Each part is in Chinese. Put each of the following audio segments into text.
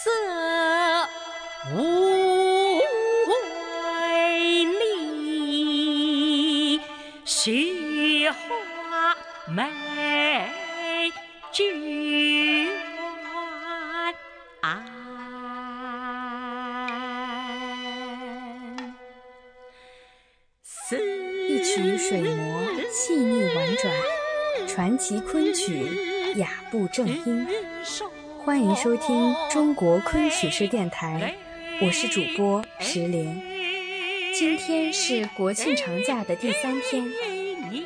色无为里，雪花美眷安。一曲水磨细腻婉转，传奇昆曲雅步正音。欢迎收听中国昆曲式电台，我是主播石莲。今天是国庆长假的第三天，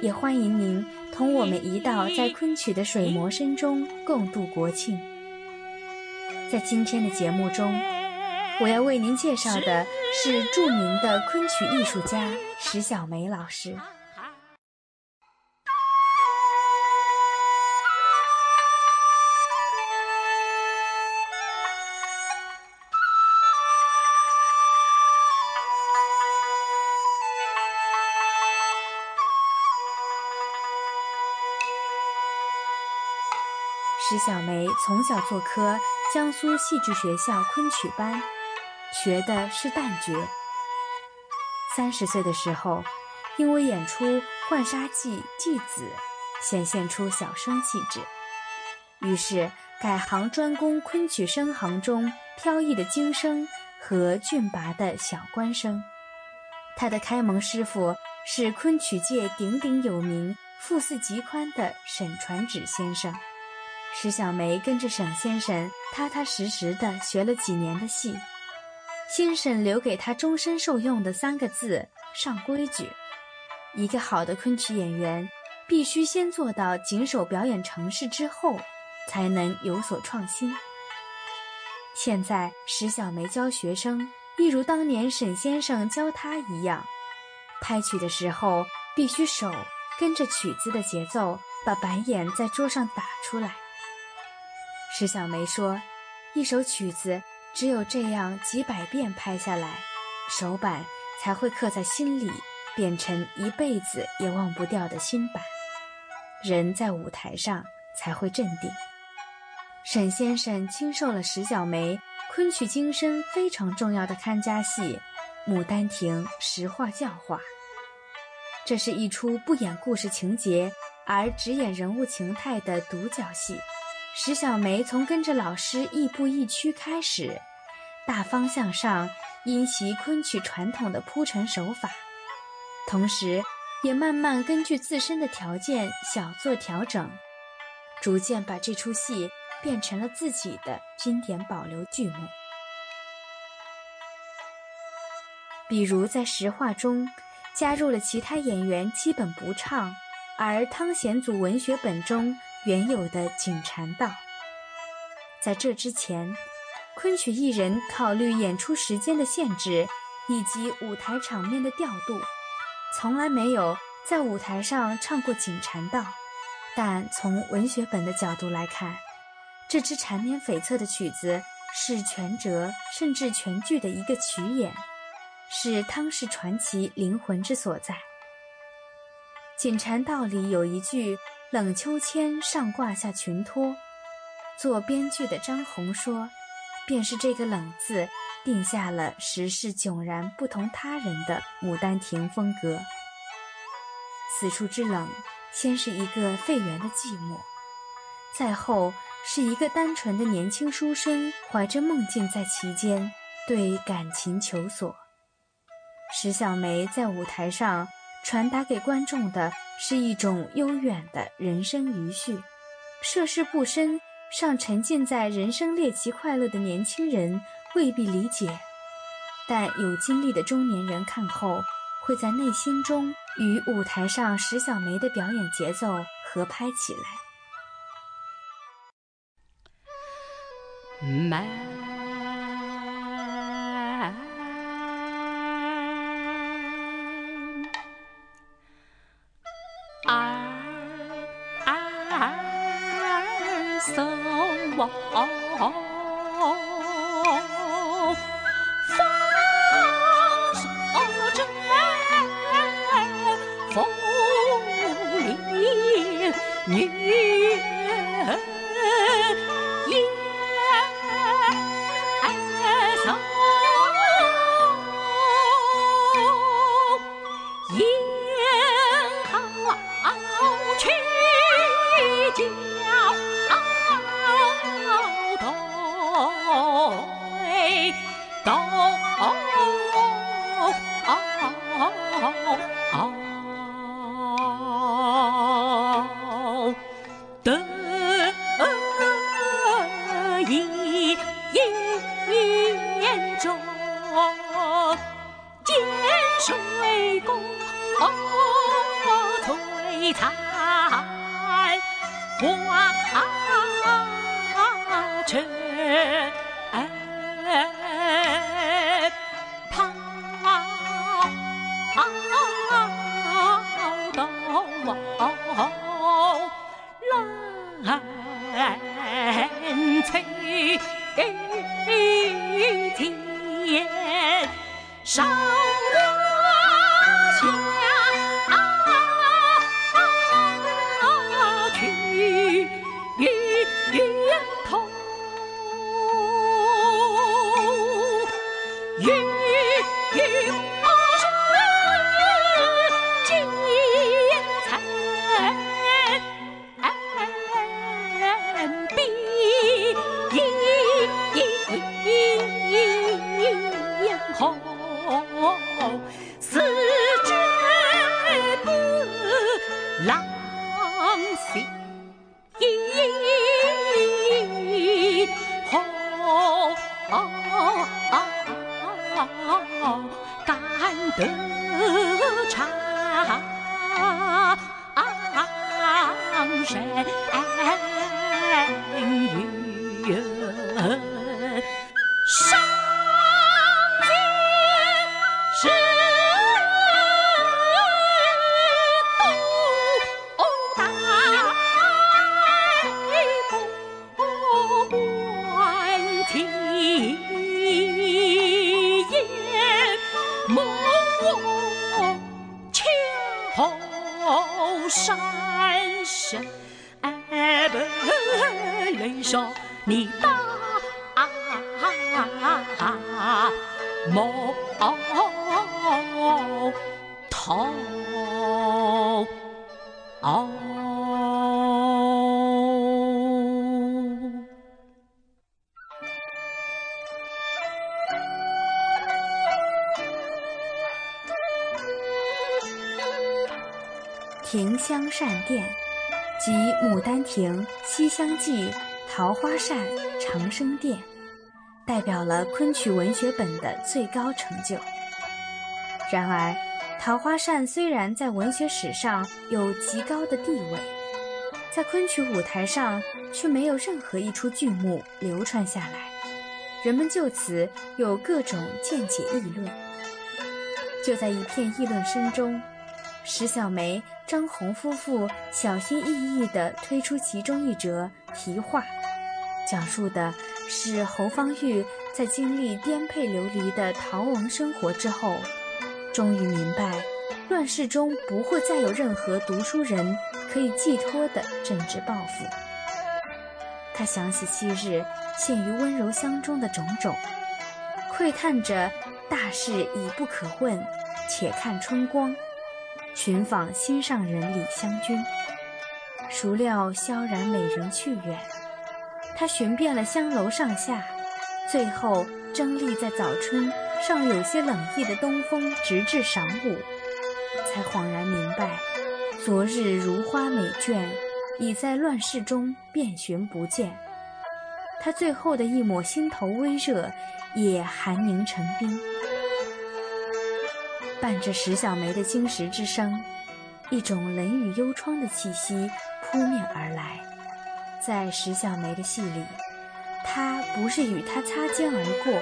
也欢迎您同我们一道在昆曲的水磨声中共度国庆。在今天的节目中，我要为您介绍的是著名的昆曲艺术家石小梅老师。从小做科江苏戏剧学校昆曲班，学的是旦角。三十岁的时候，因为演出《浣纱记》继子，显现出小生气质，于是改行专攻昆曲声行中飘逸的京声和俊拔的小官声。他的开蒙师傅是昆曲界鼎鼎有名、腹似极宽的沈传芷先生。石小梅跟着沈先生踏踏实实地学了几年的戏，先生留给她终身受用的三个字：上规矩。一个好的昆曲演员，必须先做到谨守表演程式，之后才能有所创新。现在石小梅教学生，一如当年沈先生教她一样，拍曲的时候必须手跟着曲子的节奏，把白眼在桌上打出来。石小梅说：“一首曲子只有这样几百遍拍下来，手板才会刻在心里，变成一辈子也忘不掉的心板。人在舞台上才会镇定。”沈先生亲授了石小梅昆曲今生非常重要的看家戏《牡丹亭》实话教化。这是一出不演故事情节而只演人物情态的独角戏。石小梅从跟着老师亦步亦趋开始，大方向上因袭昆曲传统的铺陈手法，同时也慢慢根据自身的条件小做调整，逐渐把这出戏变成了自己的经典保留剧目。比如在实话中，加入了其他演员基本不唱，而汤显祖文学本中。原有的景禅道，在这之前，昆曲艺人考虑演出时间的限制以及舞台场面的调度，从来没有在舞台上唱过景禅道。但从文学本的角度来看，这支缠绵悱恻的曲子是全折甚至全剧的一个曲演，是汤氏传奇灵魂之所在。锦禅道里有一句。冷秋千上挂下裙托，做编剧的张红说：“便是这个‘冷’字，定下了时势迥然不同他人的《牡丹亭》风格。此处之冷，先是一个废园的寂寞，再后是一个单纯的年轻书生怀着梦境在其间，对感情求索。石小梅在舞台上传达给观众的。”是一种悠远的人生余绪，涉世不深、尚沉浸在人生猎奇快乐的年轻人未必理解，但有经历的中年人看后，会在内心中与舞台上石小梅的表演节奏合拍起来。却怕到老难成。Huh? 城。庭香扇殿，即《牡丹亭》《西厢记》《桃花扇》《长生殿》，代表了昆曲文学本的最高成就。然而，《桃花扇》虽然在文学史上有极高的地位，在昆曲舞台上却没有任何一出剧目流传下来，人们就此有各种见解议论。就在一片议论声中。石小梅、张红夫妇小心翼翼地推出其中一折题画，讲述的是侯方域在经历颠沛流离的逃亡生活之后，终于明白，乱世中不会再有任何读书人可以寄托的政治抱负。他想起昔日陷于温柔乡中的种种，喟叹着“大事已不可问，且看春光”。寻访心上人李香君，孰料萧然美人去远。他寻遍了香楼上下，最后争立在早春尚有些冷意的东风，直至晌午，才恍然明白，昨日如花美眷已在乱世中遍寻不见。他最后的一抹心头微热，也寒凝成冰。伴着石小梅的金石之声，一种冷雨幽窗的气息扑面而来。在石小梅的戏里，他不是与她擦肩而过，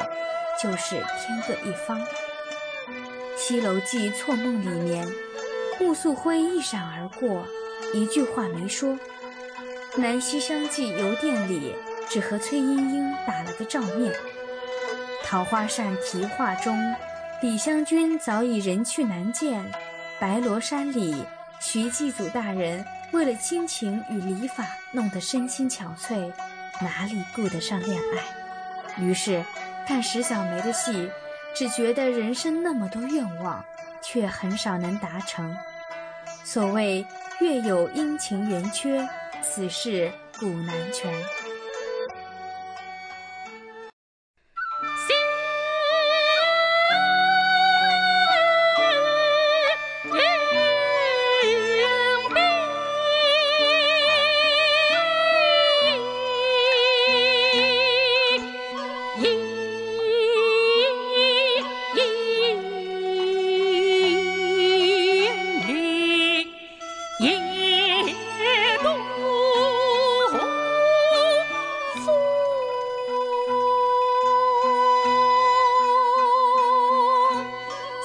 就是天各一方。《西楼记·错梦》里面，穆素辉一闪而过，一句话没说；《南西厢记·游店》里，只和崔莺莺打了个照面。《桃花扇》题画中。李香君早已人去难见，白罗衫里，徐继祖大人为了亲情与礼法弄得身心憔悴，哪里顾得上恋爱？于是，看石小梅的戏，只觉得人生那么多愿望，却很少能达成。所谓月有阴晴圆缺，此事古难全。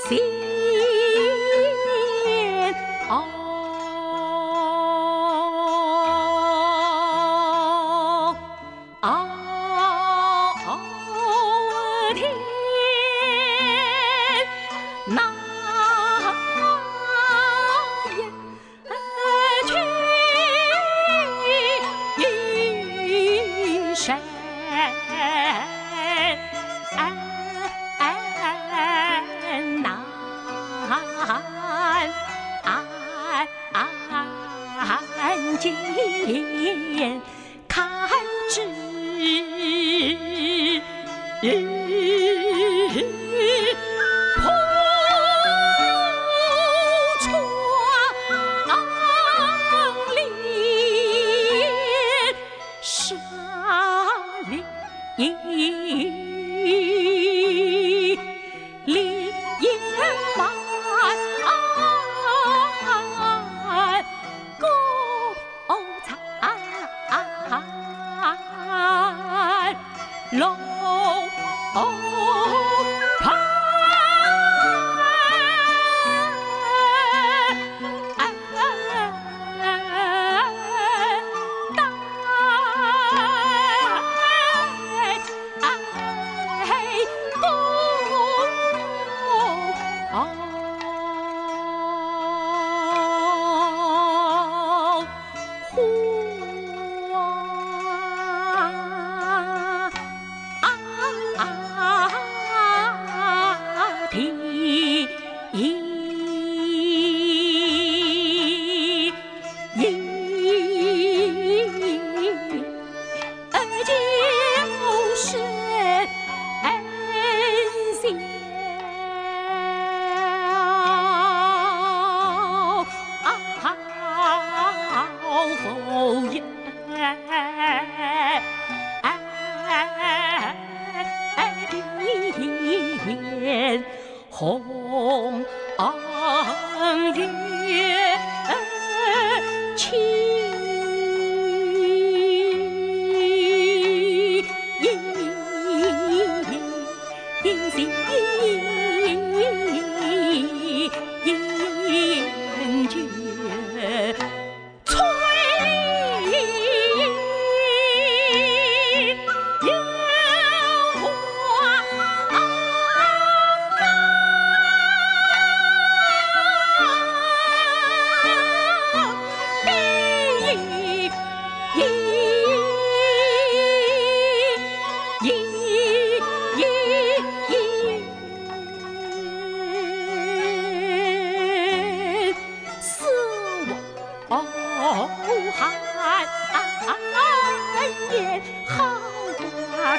See. 眼看之。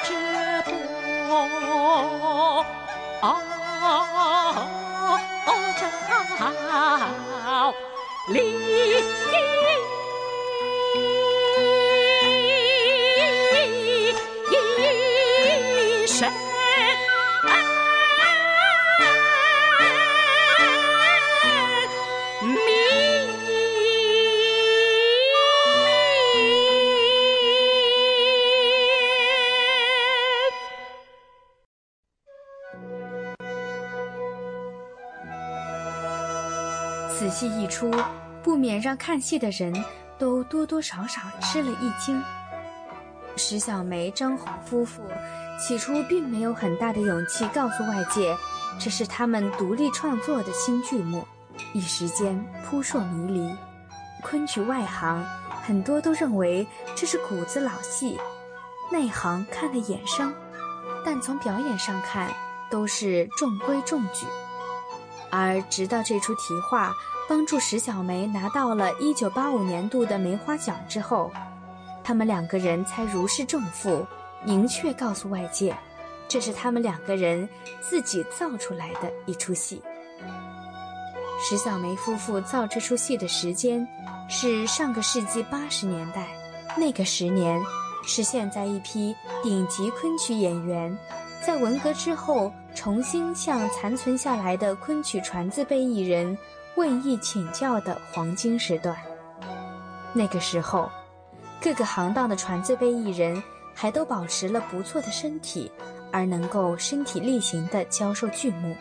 学多招礼。此戏一出，不免让看戏的人都多多少少吃了一惊。石小梅、张红夫妇起初并没有很大的勇气告诉外界，这是他们独立创作的新剧目，一时间扑朔迷离。昆曲外行很多都认为这是谷子老戏，内行看了眼生，但从表演上看，都是中规中矩。而直到这出题画帮助石小梅拿到了一九八五年度的梅花奖之后，他们两个人才如释重负，明确告诉外界，这是他们两个人自己造出来的一出戏。石小梅夫妇造这出戏的时间是上个世纪八十年代，那个十年是现在一批顶级昆曲演员。在文革之后，重新向残存下来的昆曲传字辈艺人问艺请教的黄金时段。那个时候，各个行当的传字辈艺人还都保持了不错的身体，而能够身体力行地教授剧目。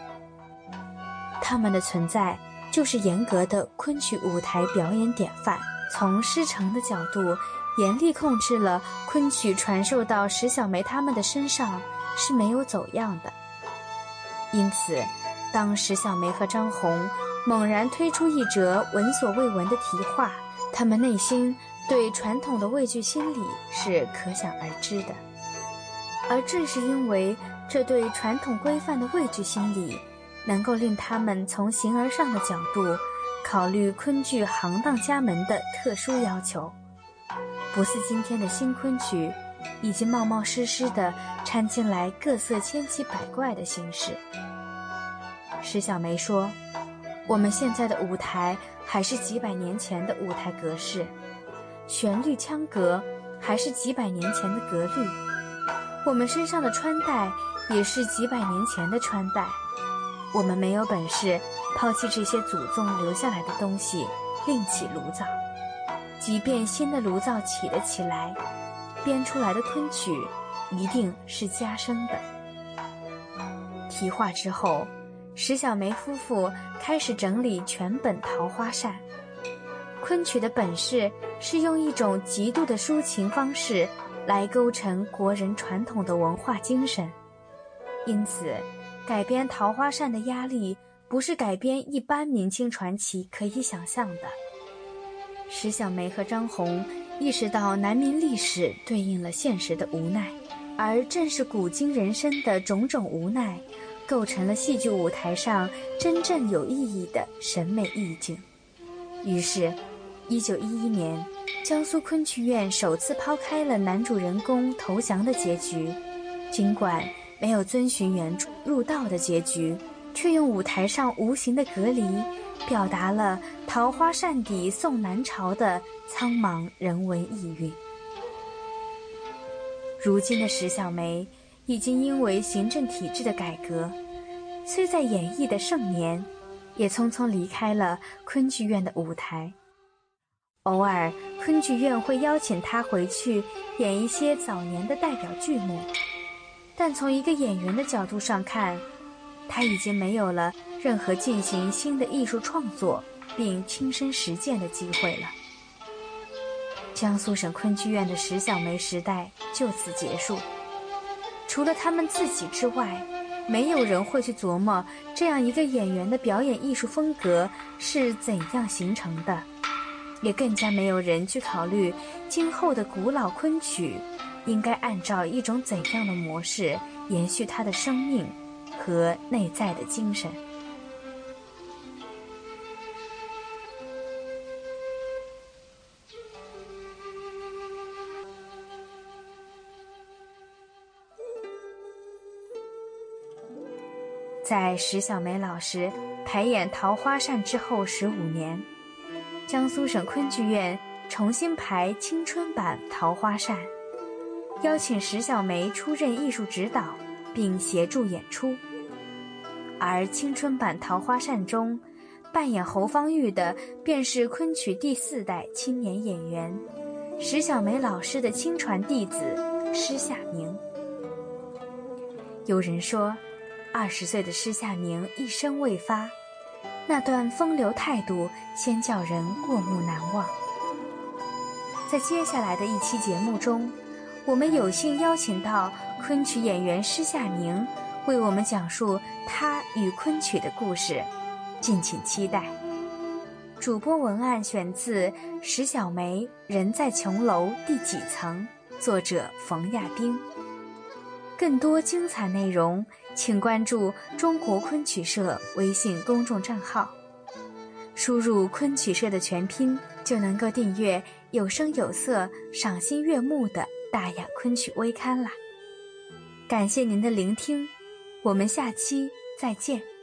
他们的存在就是严格的昆曲舞台表演典范。从师承的角度，严厉控制了昆曲传授到石小梅他们的身上是没有走样的。因此，当石小梅和张红猛然推出一则闻所未闻的题画，他们内心对传统的畏惧心理是可想而知的。而正是因为这对传统规范的畏惧心理，能够令他们从形而上的角度。考虑昆剧行当家门的特殊要求，不似今天的新昆曲，已经冒冒失失地掺进来各色千奇百怪的形式。石小梅说：“我们现在的舞台还是几百年前的舞台格式，旋律腔格还是几百年前的格律，我们身上的穿戴也是几百年前的穿戴，我们没有本事。”抛弃这些祖宗留下来的东西，另起炉灶。即便新的炉灶起了起来，编出来的昆曲一定是加生的。题画之后，石小梅夫妇开始整理全本《桃花扇》。昆曲的本事是用一种极度的抒情方式来构成国人传统的文化精神，因此改编《桃花扇》的压力。不是改编一般明清传奇可以想象的。石小梅和张红意识到南明历史对应了现实的无奈，而正是古今人生的种种无奈，构成了戏剧舞台上真正有意义的审美意境。于是，一九一一年，江苏昆曲院首次抛开了男主人公投降的结局，尽管没有遵循原著入道的结局。却用舞台上无形的隔离，表达了桃花扇底送南朝的苍茫人文意蕴。如今的石小梅已经因为行政体制的改革，虽在演艺的盛年，也匆匆离开了昆剧院的舞台。偶尔，昆剧院会邀请她回去演一些早年的代表剧目，但从一个演员的角度上看，他已经没有了任何进行新的艺术创作并亲身实践的机会了。江苏省昆剧院的石小梅时代就此结束。除了他们自己之外，没有人会去琢磨这样一个演员的表演艺术风格是怎样形成的，也更加没有人去考虑今后的古老昆曲应该按照一种怎样的模式延续它的生命。和内在的精神。在石小梅老师排演《桃花扇》之后十五年，江苏省昆剧院重新排青春版《桃花扇》，邀请石小梅出任艺术指导，并协助演出。而青春版《桃花扇》中，扮演侯方域的便是昆曲第四代青年演员石小梅老师的亲传弟子施夏明。有人说，二十岁的施夏明一生未发，那段风流态度先叫人过目难忘。在接下来的一期节目中，我们有幸邀请到昆曲演员施夏明。为我们讲述他与昆曲的故事，敬请期待。主播文案选自石小梅《人在琼楼第几层》，作者冯亚冰。更多精彩内容，请关注中国昆曲社微信公众账号，输入“昆曲社”的全拼，就能够订阅有声有色、赏心悦目的大雅昆曲微刊啦。感谢您的聆听。我们下期再见。